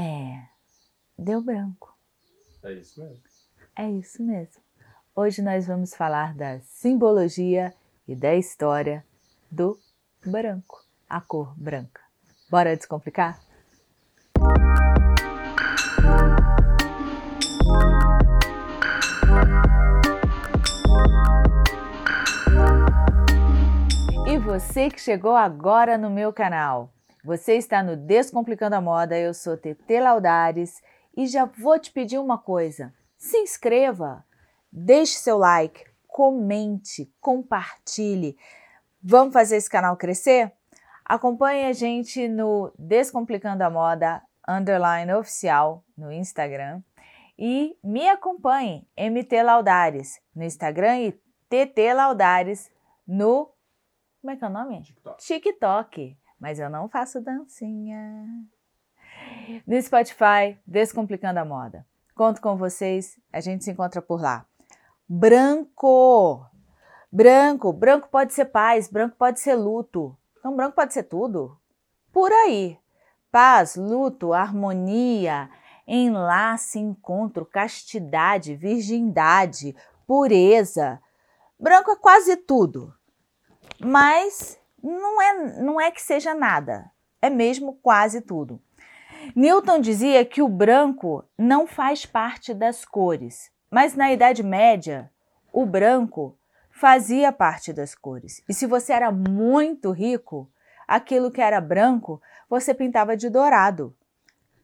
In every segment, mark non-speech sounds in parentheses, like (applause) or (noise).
É, deu branco. É isso mesmo. É isso mesmo. Hoje nós vamos falar da simbologia e da história do branco, a cor branca. Bora descomplicar? E você que chegou agora no meu canal, você está no Descomplicando a Moda, eu sou TT Laudares e já vou te pedir uma coisa: se inscreva, deixe seu like, comente, compartilhe. Vamos fazer esse canal crescer? Acompanhe a gente no Descomplicando a Moda underline oficial no Instagram e me acompanhe MT Laudares no Instagram e TT Laudares no como é que é o nome? TikTok. TikTok. Mas eu não faço dancinha. No Spotify, Descomplicando a Moda. Conto com vocês, a gente se encontra por lá. Branco! Branco, branco pode ser paz, branco pode ser luto. Então, branco pode ser tudo. Por aí. Paz, luto, harmonia, enlace, encontro, castidade, virgindade, pureza. Branco é quase tudo. Mas não é, não é que seja nada, é mesmo quase tudo. Newton dizia que o branco não faz parte das cores, mas na Idade Média, o branco fazia parte das cores. E se você era muito rico, aquilo que era branco você pintava de dourado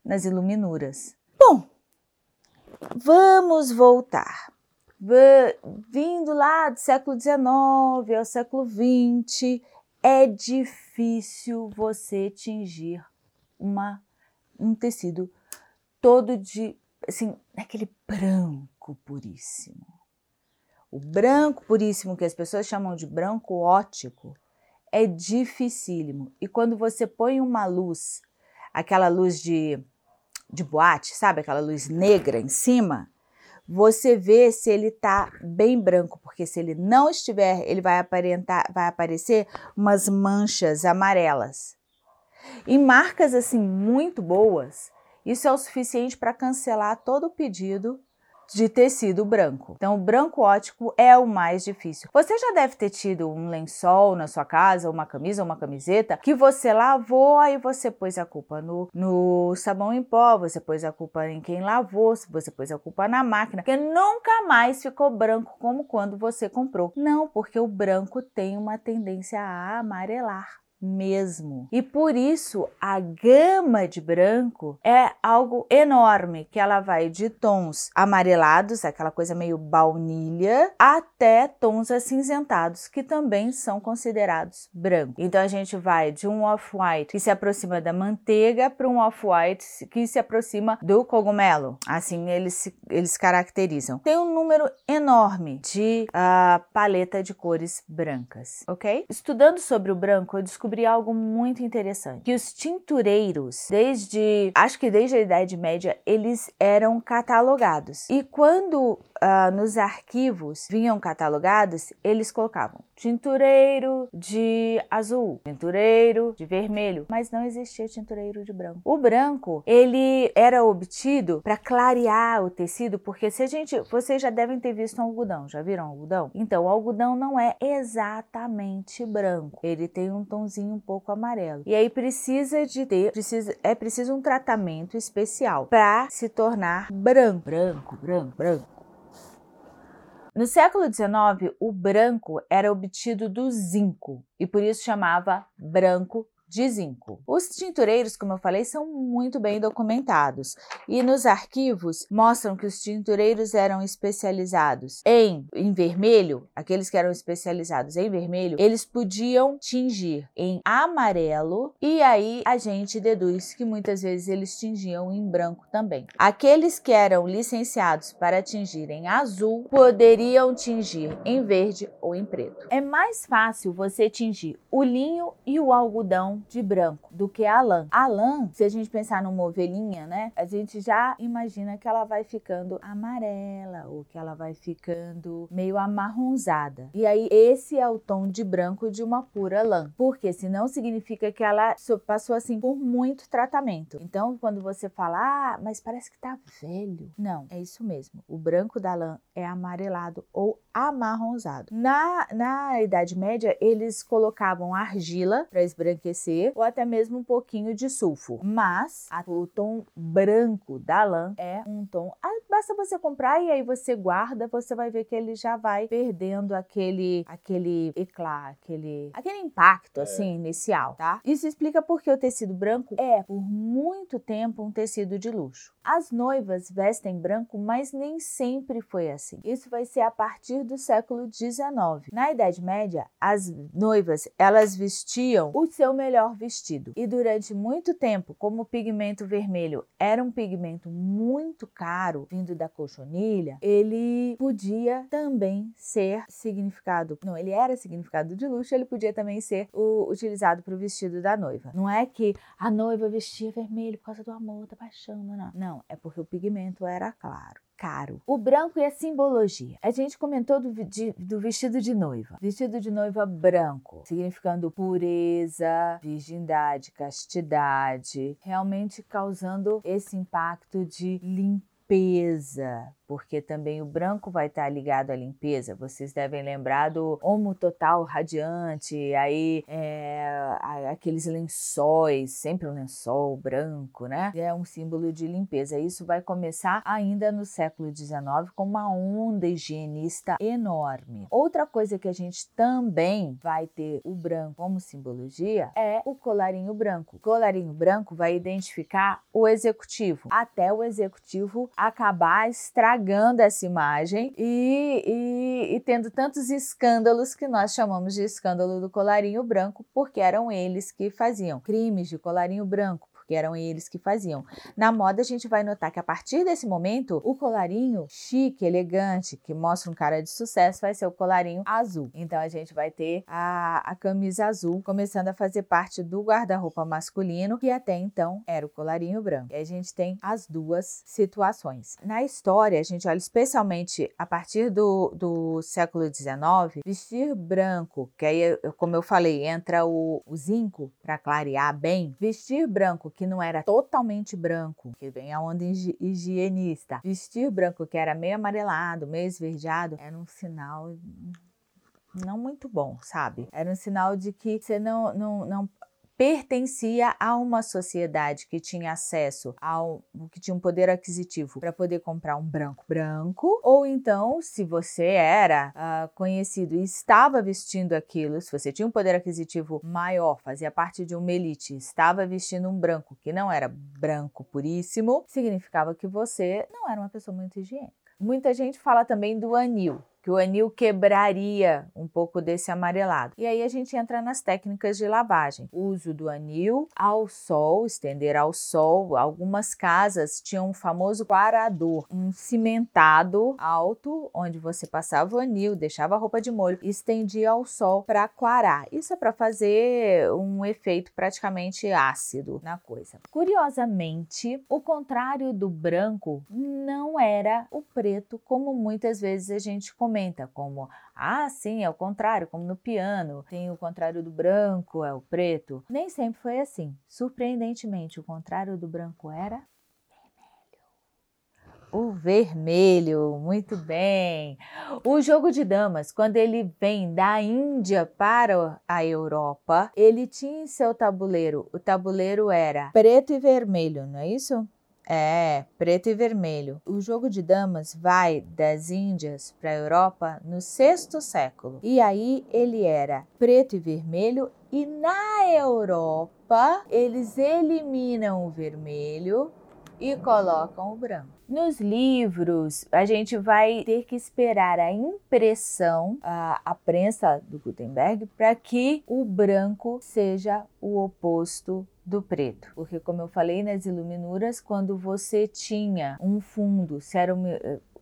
nas iluminuras. Bom, vamos voltar. Vindo lá do século XIX ao século XX, é difícil você tingir uma, um tecido todo de, assim, aquele branco puríssimo. O branco puríssimo, que as pessoas chamam de branco ótico, é dificílimo. E quando você põe uma luz, aquela luz de, de boate, sabe? Aquela luz negra em cima, você vê se ele está bem branco, porque se ele não estiver, ele vai aparentar, vai aparecer umas manchas amarelas. Em marcas assim muito boas, isso é o suficiente para cancelar todo o pedido de tecido branco. Então, o branco ótico é o mais difícil. Você já deve ter tido um lençol na sua casa, uma camisa, uma camiseta, que você lavou, aí você pôs a culpa no, no sabão em pó, você pôs a culpa em quem lavou, você pôs a culpa na máquina, que nunca mais ficou branco como quando você comprou. Não, porque o branco tem uma tendência a amarelar mesmo. E por isso a gama de branco é algo enorme, que ela vai de tons amarelados, aquela coisa meio baunilha, até tons acinzentados, que também são considerados branco. Então a gente vai de um off-white que se aproxima da manteiga para um off-white que se aproxima do cogumelo. Assim eles se, eles caracterizam. Tem um número enorme de uh, paleta de cores brancas, ok? Estudando sobre o branco, eu descobri algo muito interessante, que os tintureiros, desde, acho que desde a Idade Média, eles eram catalogados. E quando uh, nos arquivos vinham catalogados, eles colocavam tintureiro de azul, tintureiro de vermelho, mas não existia tintureiro de branco. O branco, ele era obtido para clarear o tecido, porque se a gente, vocês já devem ter visto um algodão, já viram algodão? Então, o algodão não é exatamente branco, ele tem um tonzinho um pouco amarelo. E aí precisa de ter, precisa, é preciso um tratamento especial para se tornar branco, branco, branco, branco. No século XIX, o branco era obtido do zinco e por isso chamava branco de zinco. Os tintureiros, como eu falei, são muito bem documentados e nos arquivos mostram que os tintureiros eram especializados em, em vermelho, aqueles que eram especializados em vermelho, eles podiam tingir em amarelo e aí a gente deduz que muitas vezes eles tingiam em branco também. Aqueles que eram licenciados para tingir em azul poderiam tingir em verde ou em preto. É mais fácil você tingir o linho e o algodão de branco do que a lã. A lã, se a gente pensar numa ovelhinha, né, a gente já imagina que ela vai ficando amarela ou que ela vai ficando meio amarronzada. E aí esse é o tom de branco de uma pura lã, porque senão significa que ela passou assim por muito tratamento. Então, quando você fala, ah, mas parece que tá velho. Não, é isso mesmo. O branco da lã é amarelado ou amarronzado. Na, na Idade Média, eles colocavam argila para esbranquecer ou até mesmo um pouquinho de sulfo. Mas a, o tom branco da lã é um tom. Ah, basta você comprar e aí você guarda, você vai ver que ele já vai perdendo aquele aquele eclá, aquele aquele impacto é. assim inicial, tá? Isso explica porque o tecido branco é por muito tempo um tecido de luxo. As noivas vestem branco, mas nem sempre foi assim. Isso vai ser a partir do século XIX. Na Idade Média, as noivas elas vestiam o seu melhor vestido e durante muito tempo, como o pigmento vermelho era um pigmento muito caro vindo da cochonilha, ele podia também ser significado. Não, ele era significado de luxo, ele podia também ser o, utilizado para o vestido da noiva. Não é que a noiva vestia vermelho por causa do amor, da paixão, não. Não, é porque o pigmento era claro caro. O branco e a simbologia. A gente comentou do, de, do, vestido de noiva. Vestido de noiva branco, significando pureza, virgindade, castidade, realmente causando esse impacto de limpeza, porque também o branco vai estar ligado à limpeza. Vocês devem lembrar do Homo Total Radiante, aí é, aqueles lençóis, sempre um lençol branco, né? É um símbolo de limpeza. Isso vai começar ainda no século XIX com uma onda higienista enorme. Outra coisa que a gente também vai ter o branco como simbologia é o colarinho branco. O colarinho branco vai identificar o executivo, até o executivo acabar estragando propagando essa imagem e, e, e, tendo tantos escândalos que nós chamamos de escândalo do colarinho branco, porque eram eles que faziam crimes de colarinho branco porque eram eles que faziam. Na moda, a gente vai notar que a partir desse momento, o colarinho chique, elegante, que mostra um cara de sucesso, vai ser o colarinho azul. Então, a gente vai ter a, a camisa azul começando a fazer parte do guarda-roupa masculino, que até então era o colarinho branco. E a gente tem as duas situações. Na história, a gente olha especialmente a partir do, do século XIX, vestir branco, que aí, como eu falei, entra o, o zinco para clarear bem. Vestir branco que não era totalmente branco, que vem a onda higienista. Vestir branco que era meio amarelado, meio esverdeado, era um sinal não muito bom, sabe? Era um sinal de que você não, não, não pertencia a uma sociedade que tinha acesso ao que tinha um poder aquisitivo para poder comprar um branco branco, ou então, se você era uh, conhecido e estava vestindo aquilo, se você tinha um poder aquisitivo maior, fazia parte de uma elite, estava vestindo um branco que não era branco puríssimo, significava que você não era uma pessoa muito higiênica. Muita gente fala também do anil, que o anil quebraria um pouco desse amarelado. E aí a gente entra nas técnicas de lavagem. uso do anil ao sol, estender ao sol. Algumas casas tinham um famoso quarador, um cimentado alto, onde você passava o anil, deixava a roupa de molho e estendia ao sol para quarar. Isso é para fazer um efeito praticamente ácido na coisa. Curiosamente, o contrário do branco não era o preto, como muitas vezes a gente comenta comenta como, ah, sim, é o contrário, como no piano, tem o contrário do branco, é o preto. Nem sempre foi assim. Surpreendentemente, o contrário do branco era o vermelho, muito bem. O jogo de damas, quando ele vem da Índia para a Europa, ele tinha em seu tabuleiro, o tabuleiro era preto e vermelho, não é isso? É, preto e vermelho. O jogo de damas vai das Índias para a Europa no sexto século. E aí ele era preto e vermelho e na Europa eles eliminam o vermelho e colocam o branco. Nos livros, a gente vai ter que esperar a impressão, a, a prensa do Gutenberg, para que o branco seja o oposto do preto. Porque, como eu falei nas iluminuras, quando você tinha um fundo, se era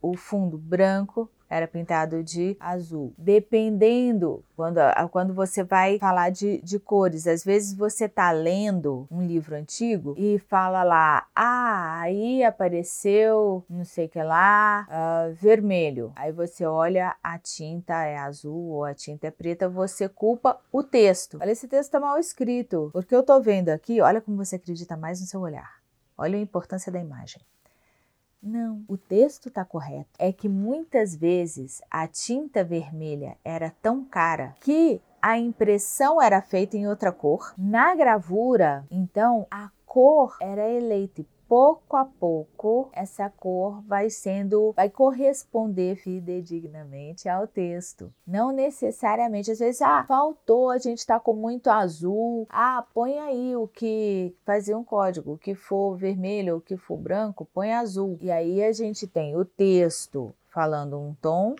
o fundo branco, era pintado de azul. Dependendo, quando, quando você vai falar de, de cores, às vezes você tá lendo um livro antigo e fala lá, ah, aí apareceu não sei que lá, uh, vermelho. Aí você olha, a tinta é azul ou a tinta é preta, você culpa o texto. Olha, esse texto tá mal escrito, porque eu tô vendo aqui, olha como você acredita mais no seu olhar. Olha a importância da imagem. Não, o texto está correto. É que muitas vezes a tinta vermelha era tão cara que a impressão era feita em outra cor. Na gravura, então, a cor era eleita pouco a pouco essa cor vai sendo, vai corresponder fidedignamente ao texto. Não necessariamente, às vezes, ah, faltou, a gente tá com muito azul. Ah, põe aí o que fazer um código, o que for vermelho, o que for branco, põe azul. E aí a gente tem o texto falando um tom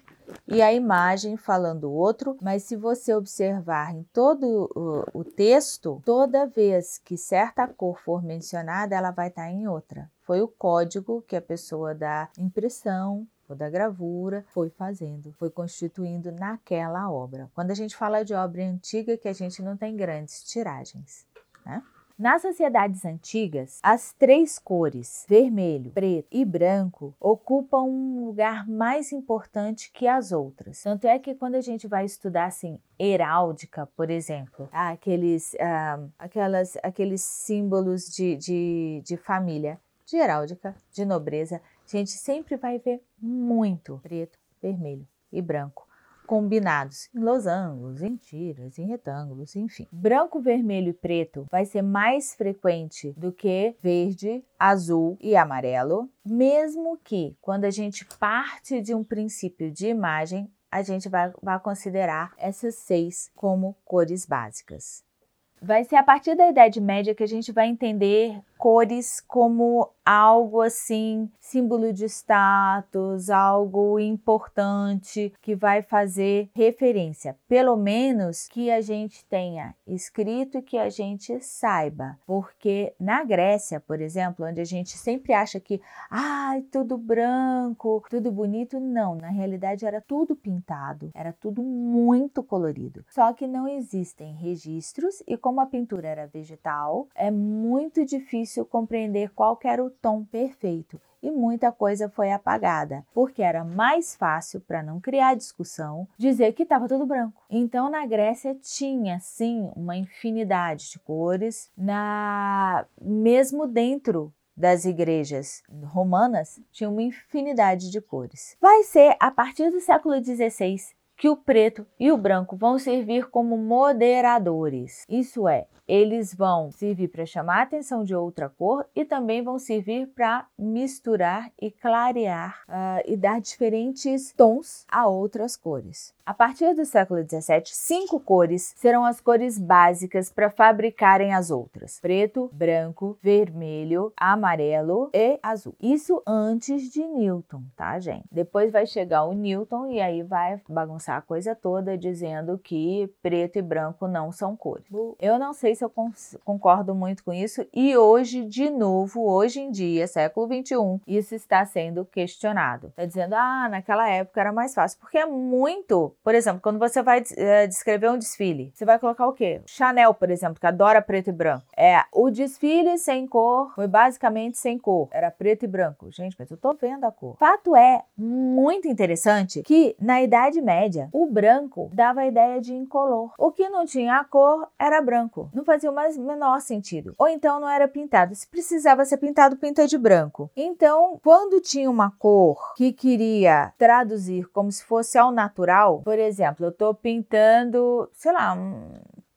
e a imagem falando outro, mas se você observar em todo o, texto, toda vez que certa cor for mencionada, ela vai estar em outra. Foi o código que a pessoa da impressão ou da gravura foi fazendo, foi constituindo naquela obra. Quando a gente fala de obra antiga, que a gente não tem grandes tiragens, né? Nas sociedades antigas, as três cores, vermelho, preto e branco, ocupam um lugar mais importante que as outras. Tanto é que quando a gente vai estudar assim, heráldica, por exemplo, aqueles, ah, aquelas, aqueles símbolos de, de, de família, de heráldica, de nobreza, a gente sempre vai ver muito preto, vermelho e branco combinados em losangos, em tiras, em retângulos, enfim. Branco, vermelho e preto vai ser mais frequente do que verde, azul e amarelo, mesmo que quando a gente parte de um princípio de imagem, a gente vai, vai considerar essas seis como cores básicas. Vai ser a partir da Idade Média que a gente vai entender cores como algo assim, símbolo de status, algo importante que vai fazer referência, pelo menos que a gente tenha escrito e que a gente saiba, porque na Grécia, por exemplo, onde a gente sempre acha que, ai, ah, tudo branco, tudo bonito, não, na realidade era tudo pintado, era tudo muito colorido. Só que não existem registros e como a pintura era vegetal, é muito difícil difícil compreender qual era o tom perfeito e muita coisa foi apagada, porque era mais fácil, para não criar discussão, dizer que estava tudo branco. Então, na Grécia tinha sim uma infinidade de cores, na mesmo dentro das igrejas romanas tinha uma infinidade de cores. Vai ser a partir do século XVI que o preto e o branco vão servir como moderadores. Isso é, eles vão servir para chamar a atenção de outra cor e também vão servir para misturar e clarear uh, e dar diferentes tons a outras cores. A partir do século XVII, cinco cores serão as cores básicas para fabricarem as outras: preto, branco, vermelho, amarelo e azul. Isso antes de Newton, tá, gente? Depois vai chegar o Newton e aí vai bagunçar a coisa toda dizendo que preto e branco não são cores. Eu não sei se eu concordo muito com isso e hoje, de novo, hoje em dia, século XXI, isso está sendo questionado. Tá dizendo, ah, naquela época era mais fácil, porque é muito por exemplo, quando você vai é, descrever um desfile, você vai colocar o quê? Chanel, por exemplo, que adora preto e branco. É, o desfile sem cor foi basicamente sem cor. Era preto e branco. Gente, mas eu tô vendo a cor. Fato é muito interessante que na Idade Média, o branco dava a ideia de incolor. O que não tinha a cor era branco. Não fazia o mais menor sentido. Ou então não era pintado. Se precisava ser pintado, pinta de branco. Então, quando tinha uma cor que queria traduzir como se fosse ao natural, por exemplo, eu estou pintando, sei lá, um,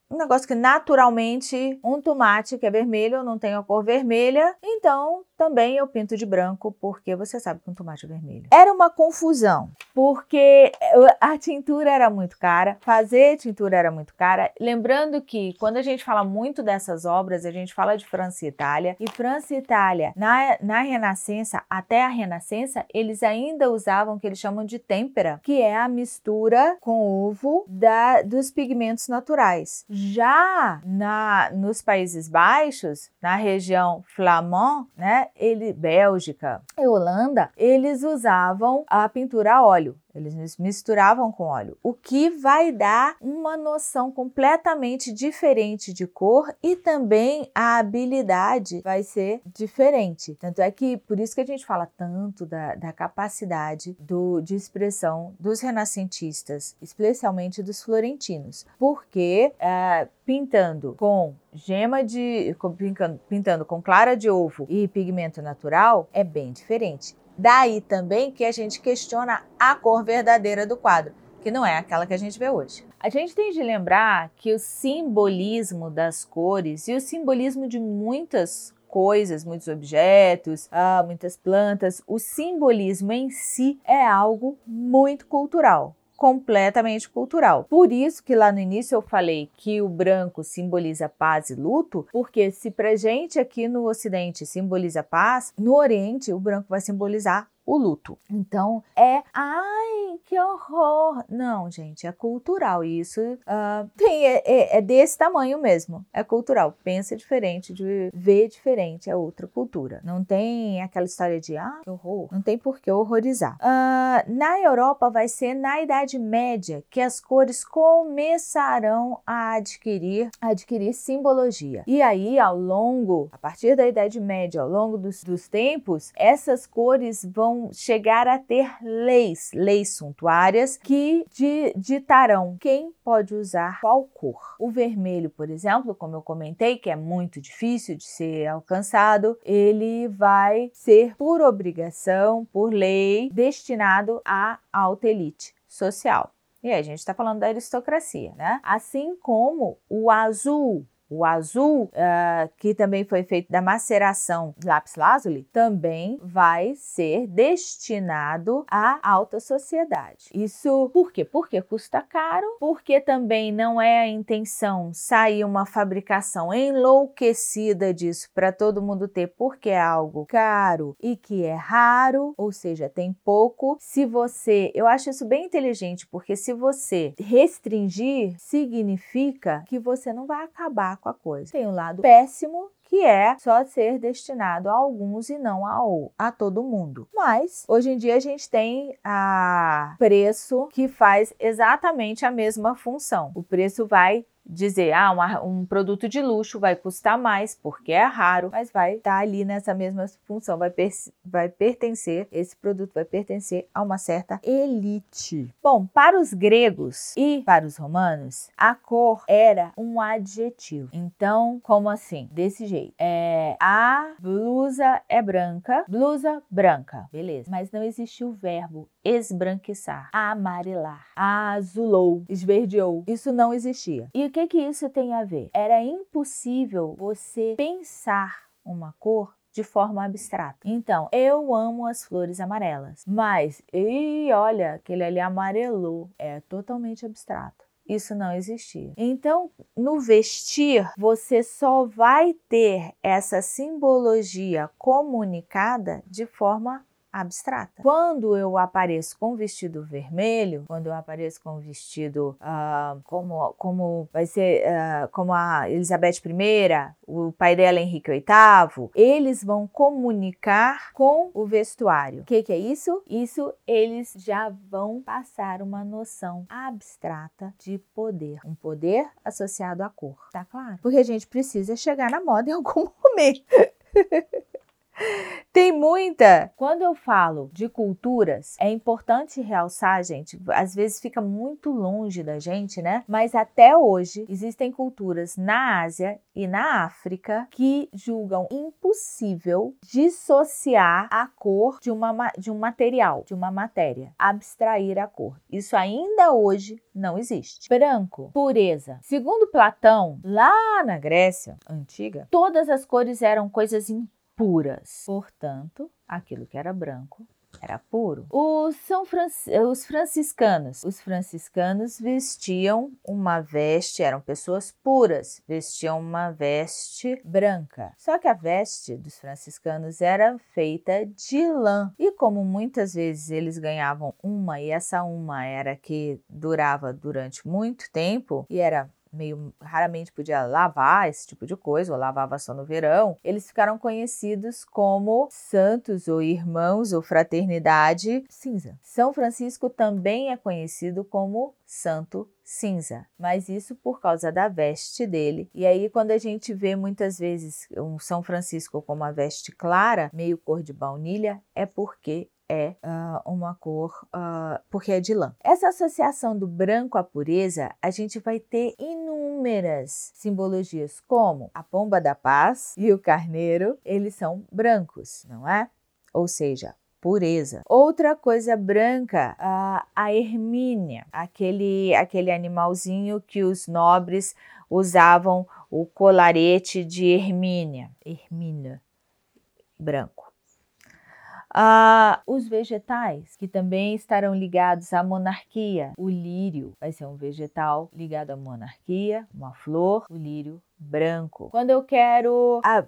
um negócio que naturalmente um tomate que é vermelho não tem a cor vermelha, então também eu pinto de branco porque você sabe que um tomate é vermelho. Era uma confusão, porque a tintura era muito cara, fazer tintura era muito cara. Lembrando que quando a gente fala muito dessas obras, a gente fala de França e Itália, e França e Itália, na, na Renascença, até a Renascença, eles ainda usavam o que eles chamam de têmpera, que é a mistura com ovo da, dos pigmentos naturais. Já na, nos Países Baixos, na região flamand, né, ele, Bélgica e Holanda, eles usavam a pintura a óleo. Eles misturavam com óleo, o que vai dar uma noção completamente diferente de cor e também a habilidade vai ser diferente. Tanto é que por isso que a gente fala tanto da, da capacidade do, de expressão dos renascentistas, especialmente dos florentinos, porque é, pintando com gema de. Pintando, pintando com clara de ovo e pigmento natural é bem diferente. Daí também que a gente questiona a cor verdadeira do quadro, que não é aquela que a gente vê hoje. A gente tem de lembrar que o simbolismo das cores e o simbolismo de muitas coisas, muitos objetos, ah, muitas plantas, o simbolismo em si é algo muito cultural completamente cultural. Por isso que lá no início eu falei que o branco simboliza paz e luto, porque se pra gente aqui no ocidente simboliza paz, no oriente o branco vai simbolizar o luto. Então é, ai, que horror! Não, gente, é cultural. Isso uh, tem, é, é, é, desse tamanho mesmo. É cultural. Pensa diferente, de ver diferente, é outra cultura. Não tem aquela história de, ah, que horror. Não tem por que horrorizar. Uh, na Europa vai ser na Idade Média que as cores começarão a adquirir, a adquirir simbologia. E aí, ao longo, a partir da Idade Média, ao longo dos, dos tempos, essas cores vão vão chegar a ter leis, leis suntuárias que ditarão quem pode usar qual cor. O vermelho, por exemplo, como eu comentei, que é muito difícil de ser alcançado, ele vai ser por obrigação, por lei, destinado à alta elite social. E aí a gente está falando da aristocracia, né? Assim como o azul, o azul, uh, que também foi feito da maceração de lápis lazuli, também vai ser destinado à alta sociedade. Isso por quê? Porque custa caro, porque também não é a intenção sair uma fabricação enlouquecida disso para todo mundo ter, porque é algo caro e que é raro, ou seja, tem pouco. Se você, eu acho isso bem inteligente, porque se você restringir, significa que você não vai acabar com a coisa. Tem um lado péssimo que é só ser destinado a alguns e não a, a todo mundo. Mas hoje em dia a gente tem a preço que faz exatamente a mesma função. O preço vai dizer, ah, uma, um produto de luxo vai custar mais porque é raro, mas vai estar tá ali nessa mesma função, vai, per vai pertencer, esse produto vai pertencer a uma certa elite. Bom, para os gregos e para os romanos, a cor era um adjetivo. Então, como assim? Desse jeito. É, a blusa é branca, blusa branca, beleza. Mas não existe o verbo esbranquiçar, amarelar, azulou, esverdeou. Isso não existia. E que que isso tem a ver? Era impossível você pensar uma cor de forma abstrata. Então, eu amo as flores amarelas, mas e olha, aquele ali amarelou, é totalmente abstrato. Isso não existia. Então, no vestir, você só vai ter essa simbologia comunicada de forma abstrata. Quando eu apareço com vestido vermelho, quando eu apareço com vestido uh, como, como vai ser uh, como a Elizabeth I, o pai dela Henrique VIII, eles vão comunicar com o vestuário. O que, que é isso? Isso eles já vão passar uma noção abstrata de poder, um poder associado à cor, tá claro? Porque a gente precisa chegar na moda em algum (laughs) momento. Tem muita. Quando eu falo de culturas, é importante realçar, gente, às vezes fica muito longe da gente, né? Mas até hoje existem culturas na Ásia e na África que julgam impossível dissociar a cor de, uma, de um material, de uma matéria, abstrair a cor. Isso ainda hoje não existe. Branco, pureza. Segundo Platão, lá na Grécia antiga, todas as cores eram coisas impuras puras. Portanto, aquilo que era branco era puro. Os, São os franciscanos, os franciscanos vestiam uma veste, eram pessoas puras, vestiam uma veste branca. Só que a veste dos franciscanos era feita de lã. E como muitas vezes eles ganhavam uma e essa uma era que durava durante muito tempo e era meio raramente podia lavar esse tipo de coisa, ou lavava só no verão, eles ficaram conhecidos como santos ou irmãos ou fraternidade cinza. São Francisco também é conhecido como santo cinza, mas isso por causa da veste dele. E aí, quando a gente vê muitas vezes um São Francisco com uma veste clara, meio cor de baunilha, é porque é uh, uma cor, uh, porque é de lã. Essa associação do branco à pureza, a gente vai ter inúmeras simbologias, como a pomba da paz e o carneiro, eles são brancos, não é? Ou seja, pureza. Outra coisa branca, a, a ermínia, aquele, aquele animalzinho que os nobres usavam o colarete de ermínia, ermínia, branco. Ah, os vegetais, que também estarão ligados à monarquia. O lírio vai ser um vegetal ligado à monarquia, uma flor, o lírio branco. Quando eu quero, a,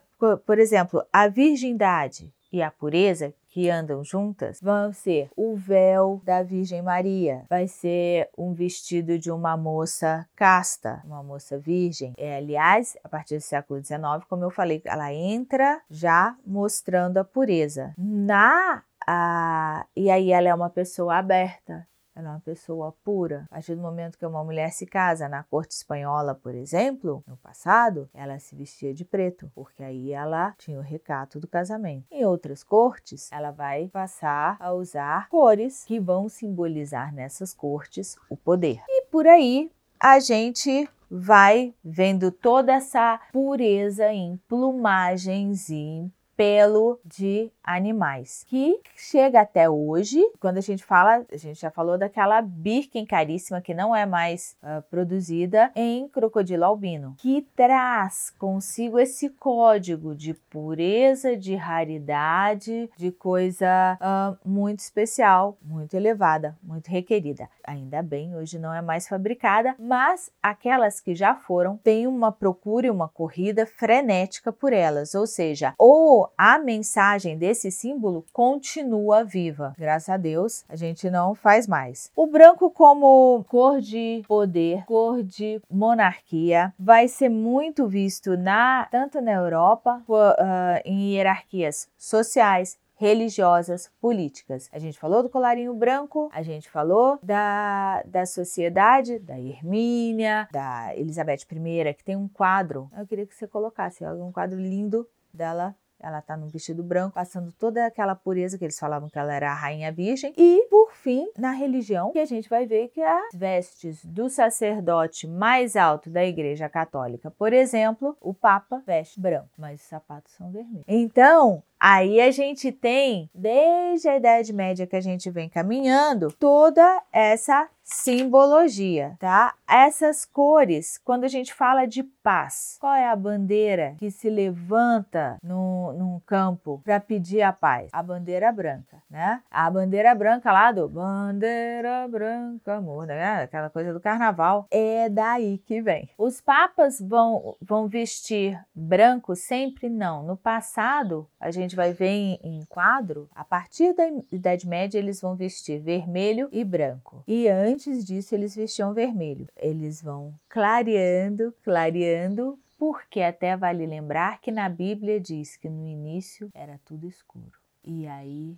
por exemplo, a virgindade e a pureza, que andam juntas vão ser o véu da Virgem Maria, vai ser um vestido de uma moça casta, uma moça virgem. É, aliás, a partir do século XIX, como eu falei, ela entra já mostrando a pureza. Na a, e aí ela é uma pessoa aberta, ela é uma pessoa pura. A partir do momento que uma mulher se casa na corte espanhola, por exemplo, no passado, ela se vestia de preto, porque aí ela tinha o recato do casamento. Em outras cortes, ela vai passar a usar cores que vão simbolizar nessas cortes o poder. E por aí a gente vai vendo toda essa pureza em plumagens e em pelo de animais, que chega até hoje, quando a gente fala, a gente já falou daquela Birken caríssima que não é mais uh, produzida em crocodilo albino, que traz consigo esse código de pureza, de raridade, de coisa uh, muito especial, muito elevada, muito requerida. Ainda bem, hoje não é mais fabricada, mas aquelas que já foram têm uma procura e uma corrida frenética por elas, ou seja, ou a mensagem desse esse símbolo continua viva. Graças a Deus, a gente não faz mais. O branco como cor de poder, cor de monarquia, vai ser muito visto na tanto na Europa uh, em hierarquias sociais, religiosas, políticas. A gente falou do colarinho branco, a gente falou da, da sociedade, da Hermínia, da Elizabeth I, que tem um quadro. Eu queria que você colocasse um quadro lindo dela ela está num vestido branco, passando toda aquela pureza que eles falavam que ela era a rainha virgem. E, por fim, na religião, que a gente vai ver que as vestes do sacerdote mais alto da Igreja Católica, por exemplo, o Papa veste branco, mas os sapatos são vermelhos. Então, Aí a gente tem, desde a Idade Média que a gente vem caminhando, toda essa simbologia, tá? Essas cores, quando a gente fala de paz, qual é a bandeira que se levanta no, num campo para pedir a paz? A bandeira branca, né? A bandeira branca lá do bandeira branca, amor, né? Aquela coisa do carnaval, é daí que vem. Os papas vão, vão vestir branco sempre? Não. No passado, a gente vai ver em, em quadro, a partir da Idade Média, eles vão vestir vermelho e branco. E antes disso eles vestiam vermelho. Eles vão clareando, clareando, porque até vale lembrar que na Bíblia diz que no início era tudo escuro. E aí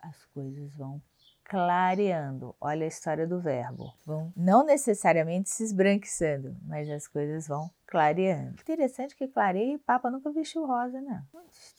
as coisas vão clareando. Olha a história do verbo. Vão não necessariamente se esbranquiçando, mas as coisas vão clareando. Interessante que clareia e Papa nunca vestiu rosa, né?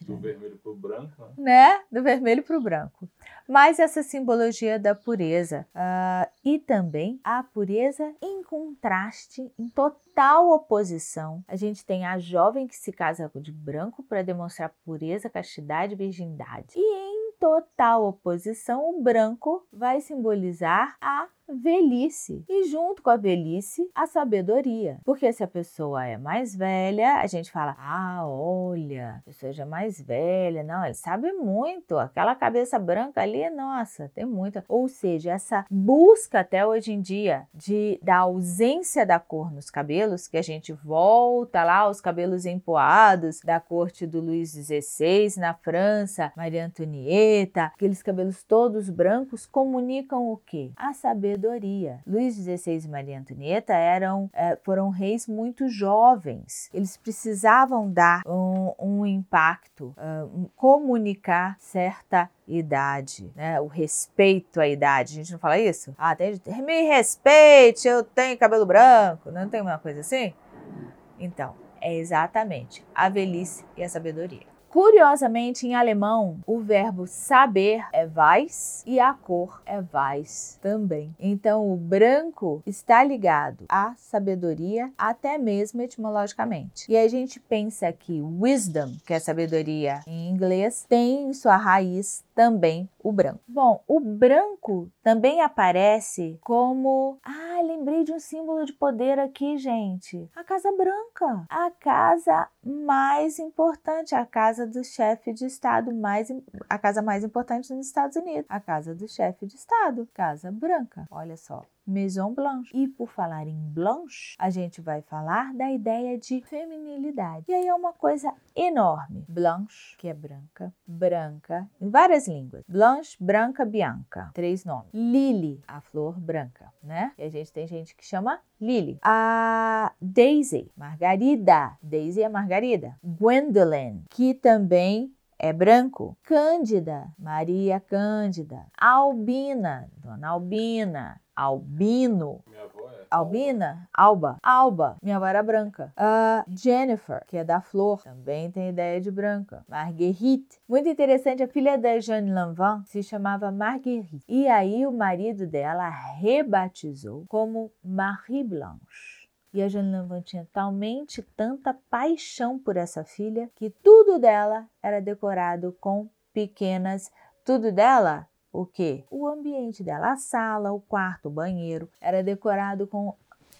Do vermelho para o branco, né? né? Do vermelho para o branco. Mas essa simbologia da pureza uh, e também a pureza em contraste, em total oposição. A gente tem a jovem que se casa de branco para demonstrar pureza, castidade e virgindade. E em total oposição, o branco vai simbolizar a velhice e junto com a velhice a sabedoria. Porque se a pessoa é mais velha, a gente fala: "Ah, olha, a pessoa já é mais velha, não, ele sabe muito. Aquela cabeça branca ali, nossa, tem muita". Ou seja, essa busca até hoje em dia de da ausência da cor nos cabelos, que a gente volta lá os cabelos empoados da corte do Luís XVI na França, Maria Antonieta, aqueles cabelos todos brancos comunicam o quê? A sabedoria sabedoria. Luís XVI e Maria Antonieta eram, é, foram reis muito jovens. Eles precisavam dar um, um impacto, um, comunicar certa idade, né? O respeito à idade. A gente não fala isso? Ah, tem, me respeite, eu tenho cabelo branco. Não tem uma coisa assim? Então, é exatamente a velhice e a sabedoria. Curiosamente, em alemão, o verbo saber é weiß e a cor é weiß também. Então, o branco está ligado à sabedoria, até mesmo etimologicamente. E a gente pensa que wisdom, que é sabedoria em inglês, tem sua raiz também o branco. Bom, o branco também aparece como. Ah, lembrei de um símbolo de poder aqui, gente. A Casa Branca. A casa mais importante, a casa do chefe de Estado, mais, a casa mais importante nos Estados Unidos. A casa do chefe de Estado, Casa Branca. Olha só. Maison Blanche. E por falar em Blanche, a gente vai falar da ideia de feminilidade. E aí é uma coisa enorme. Blanche, que é branca, branca, em várias línguas. Blanche, branca, bianca. Três nomes. Lily, a flor branca, né? E a gente tem gente que chama Lily. A Daisy, Margarida. Daisy é Margarida. Gwendolyn, que também é branco. Cândida, Maria Cândida. Albina, Dona Albina. Albino. Minha avó é. Albina, Alba, Alba, minha avó era branca. Uh, Jennifer, que é da flor, também tem ideia de branca. Marguerite, muito interessante, a filha da Jeanne Lanvin se chamava Marguerite. E aí o marido dela rebatizou como Marie Blanche. E a Jeanne Lanvin tinha talmente tanta paixão por essa filha que tudo dela era decorado com pequenas. Tudo dela o que? O ambiente dela, a sala, o quarto, o banheiro, era decorado com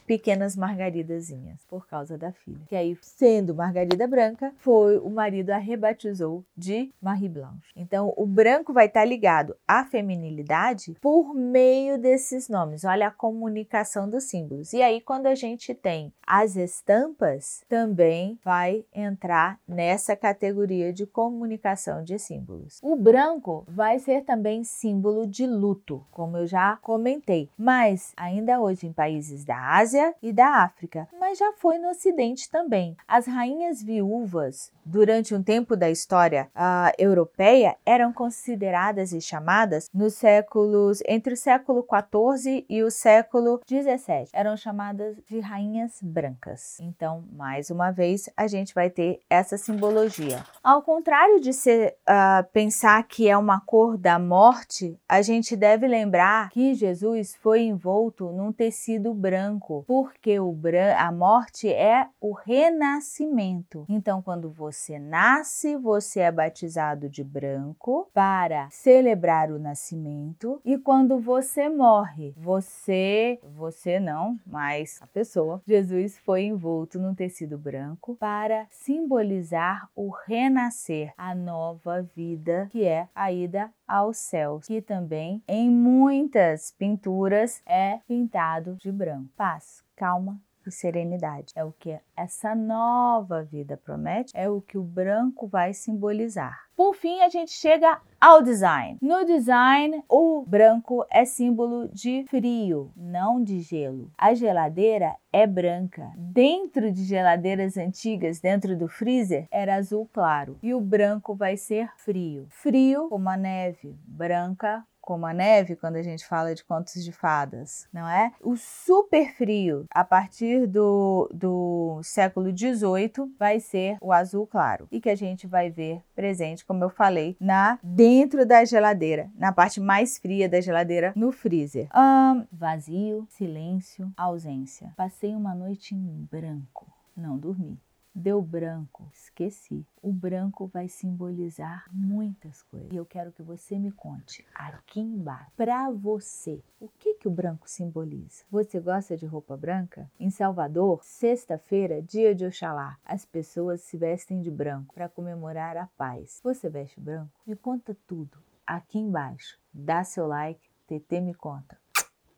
pequenas margaridazinhas por causa da filha. Que aí, sendo Margarida Branca, foi o marido a rebatizou de Marie Blanche. Então, o branco vai estar ligado à feminilidade por meio desses nomes. Olha a comunicação dos símbolos. E aí, quando a gente tem as estampas, também vai entrar nessa categoria de comunicação de símbolos. O branco vai ser também símbolo de luto, como eu já comentei, mas ainda hoje em países da Ásia Ásia e da África, mas já foi no Ocidente também. As rainhas viúvas, durante um tempo da história europeia, eram consideradas e chamadas nos séculos entre o século XIV e o século XVII, eram chamadas de rainhas brancas. Então, mais uma vez, a gente vai ter essa simbologia. Ao contrário de ser, uh, pensar que é uma cor da morte, a gente deve lembrar que Jesus foi envolto num tecido branco porque o a morte é o renascimento. Então, quando você nasce, você é batizado de branco para celebrar o nascimento, e quando você morre, você, você não, mas a pessoa, Jesus foi envolto num tecido branco para simbolizar o renascer, a nova vida que é a ida aos céus, que também em muitas pinturas é pintado de branco. Paz, calma e serenidade. É o que essa nova vida promete, é o que o branco vai simbolizar. Por fim, a gente chega ao design. No design, o branco é símbolo de frio, não de gelo. A geladeira é branca. Dentro de geladeiras antigas, dentro do freezer, era azul claro. E o branco vai ser frio. Frio como a neve, branca como a neve quando a gente fala de contos de fadas, não é? O super frio, a partir do, do século XVIII, vai ser o azul claro e que a gente vai ver presente, como eu falei, na dentro da geladeira, na parte mais fria da geladeira, no freezer. Um, vazio, silêncio, ausência. Passei uma noite em branco, não dormi. Deu branco, esqueci. O branco vai simbolizar muitas coisas. E eu quero que você me conte aqui embaixo, para você, o que que o branco simboliza? Você gosta de roupa branca? Em Salvador, sexta-feira, dia de Oxalá, as pessoas se vestem de branco para comemorar a paz. Você veste branco? Me conta tudo aqui embaixo. Dá seu like, TT me conta.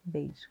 Beijo.